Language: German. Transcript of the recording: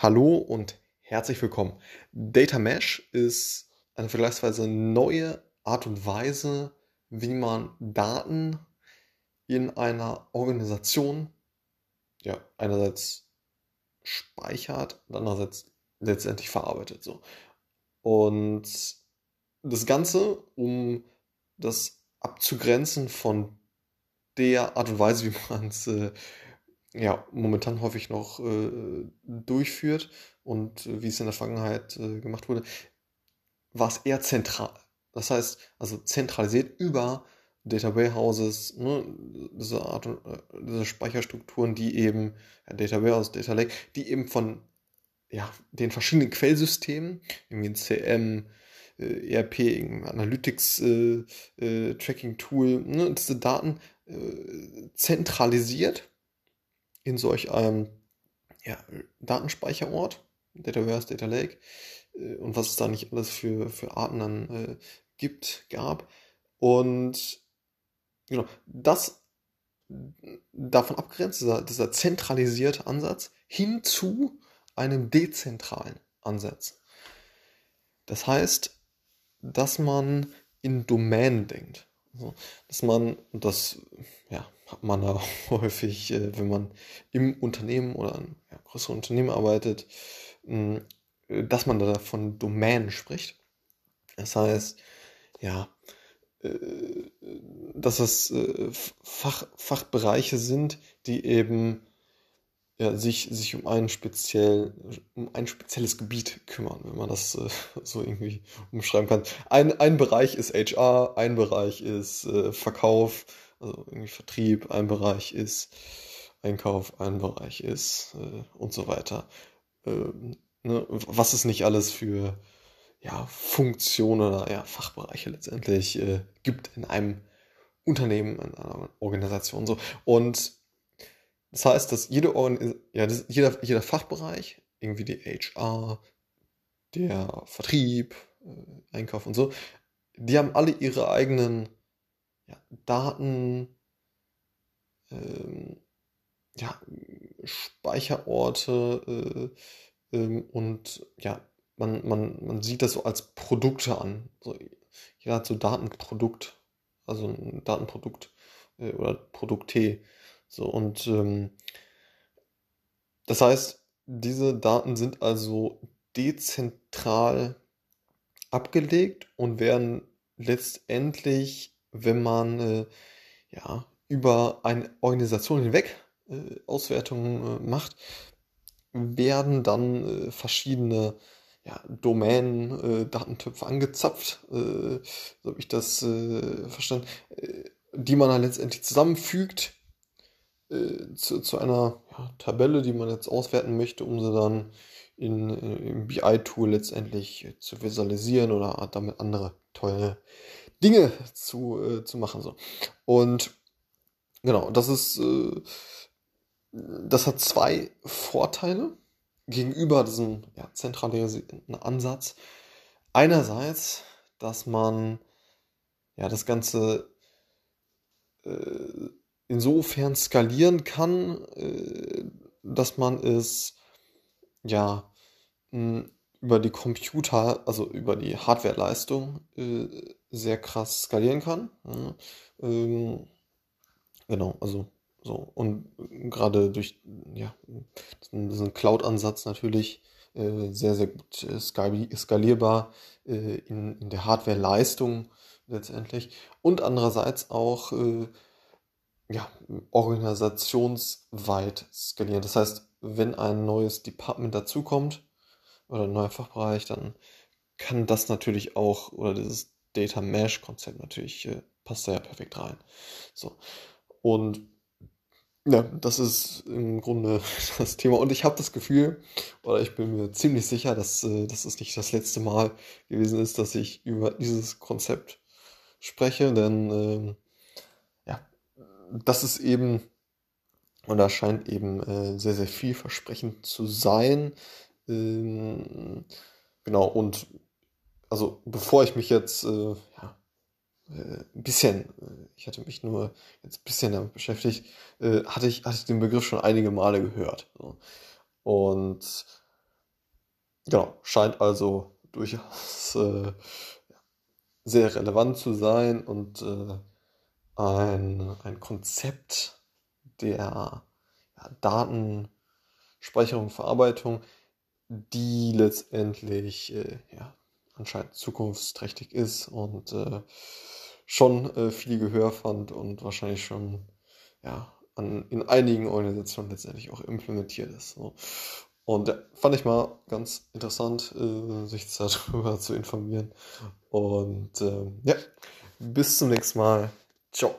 Hallo und herzlich willkommen. Data Mesh ist eine vergleichsweise neue Art und Weise, wie man Daten in einer Organisation ja, einerseits speichert und andererseits letztendlich verarbeitet. So. Und das Ganze, um das abzugrenzen von der Art und Weise, wie man es äh, ja, momentan häufig noch äh, durchführt und äh, wie es in der Vergangenheit äh, gemacht wurde, war es eher zentral. Das heißt, also zentralisiert über Data Warehouses, ne, diese Art und äh, diese Speicherstrukturen, die eben, ja, Data Warehouse, Data Lake, die eben von ja, den verschiedenen Quellsystemen, irgendwie ein CM, äh, ERP, Analytics äh, Tracking Tool, ne, diese Daten zentralisiert in solch einem ja, Datenspeicherort, Data Warehouse, Data Lake äh, und was es da nicht alles für, für Arten dann äh, gibt, gab. Und genau, das davon abgrenzt, dieser, dieser zentralisierte Ansatz, hin zu einem dezentralen Ansatz. Das heißt, dass man in Domänen denkt. Dass man, das ja, hat man da häufig, äh, wenn man im Unternehmen oder an ja, größeren Unternehmen arbeitet, mh, äh, dass man da von Domänen spricht. Das heißt, ja, äh, dass es Fach, Fachbereiche sind, die eben ja, sich, sich um ein speziell, um ein spezielles Gebiet kümmern, wenn man das äh, so irgendwie umschreiben kann. Ein, ein Bereich ist HR, ein Bereich ist äh, Verkauf, also irgendwie Vertrieb, ein Bereich ist Einkauf, ein Bereich ist äh, und so weiter. Ähm, ne, was es nicht alles für ja, Funktionen oder ja, Fachbereiche letztendlich äh, gibt in einem Unternehmen, in einer Organisation so. Und das heißt, dass jede ja, das, jeder, jeder Fachbereich, irgendwie die HR, der Vertrieb, äh, Einkauf und so, die haben alle ihre eigenen ja, Daten, ähm, ja, Speicherorte äh, ähm, und ja, man, man, man sieht das so als Produkte an. So, jeder hat so Datenprodukt, also ein Datenprodukt äh, oder Produkt T. So, und ähm, das heißt, diese Daten sind also dezentral abgelegt und werden letztendlich, wenn man äh, ja, über eine Organisation hinweg äh, Auswertungen äh, macht, werden dann äh, verschiedene ja, Domänen, äh, Datentöpfe angezapft, äh, so habe ich das verstanden, die man dann letztendlich zusammenfügt zu, zu einer ja, Tabelle, die man jetzt auswerten möchte, um sie dann in, im BI-Tool letztendlich zu visualisieren oder damit andere tolle Dinge zu, äh, zu machen. So. Und genau, das ist, äh, das hat zwei Vorteile gegenüber diesem ja, zentralisierten Ansatz. Einerseits, dass man ja das Ganze äh, insofern skalieren kann, äh, dass man es ja über die Computer, also über die Hardwareleistung äh, sehr krass skalieren kann. Ähm, genau, also so und gerade durch ja diesen Cloud-Ansatz natürlich äh, sehr sehr gut skalierbar in, in der Hardwareleistung letztendlich und andererseits auch ja, organisationsweit skalieren. Das heißt, wenn ein neues Department dazukommt oder ein neuer Fachbereich, dann kann das natürlich auch, oder dieses Data Mesh Konzept natürlich, äh, passt da ja perfekt rein. So. Und ja, das ist im Grunde das Thema. Und ich habe das Gefühl, oder ich bin mir ziemlich sicher, dass, äh, dass es nicht das letzte Mal gewesen ist, dass ich über dieses Konzept spreche, denn äh, das ist eben, und da scheint eben äh, sehr, sehr vielversprechend zu sein. Ähm, genau, und also bevor ich mich jetzt äh, ja, äh, ein bisschen, äh, ich hatte mich nur jetzt ein bisschen damit beschäftigt, äh, hatte, ich, hatte ich den Begriff schon einige Male gehört. So. Und genau, scheint also durchaus äh, sehr relevant zu sein und äh, ein, ein Konzept der ja, Datenspeicherung, Verarbeitung, die letztendlich äh, ja, anscheinend zukunftsträchtig ist und äh, schon äh, viel Gehör fand und wahrscheinlich schon ja, an, in einigen Organisationen letztendlich auch implementiert ist. So. Und ja, fand ich mal ganz interessant, äh, sich darüber zu informieren. Und äh, ja, bis zum nächsten Mal. Ciao.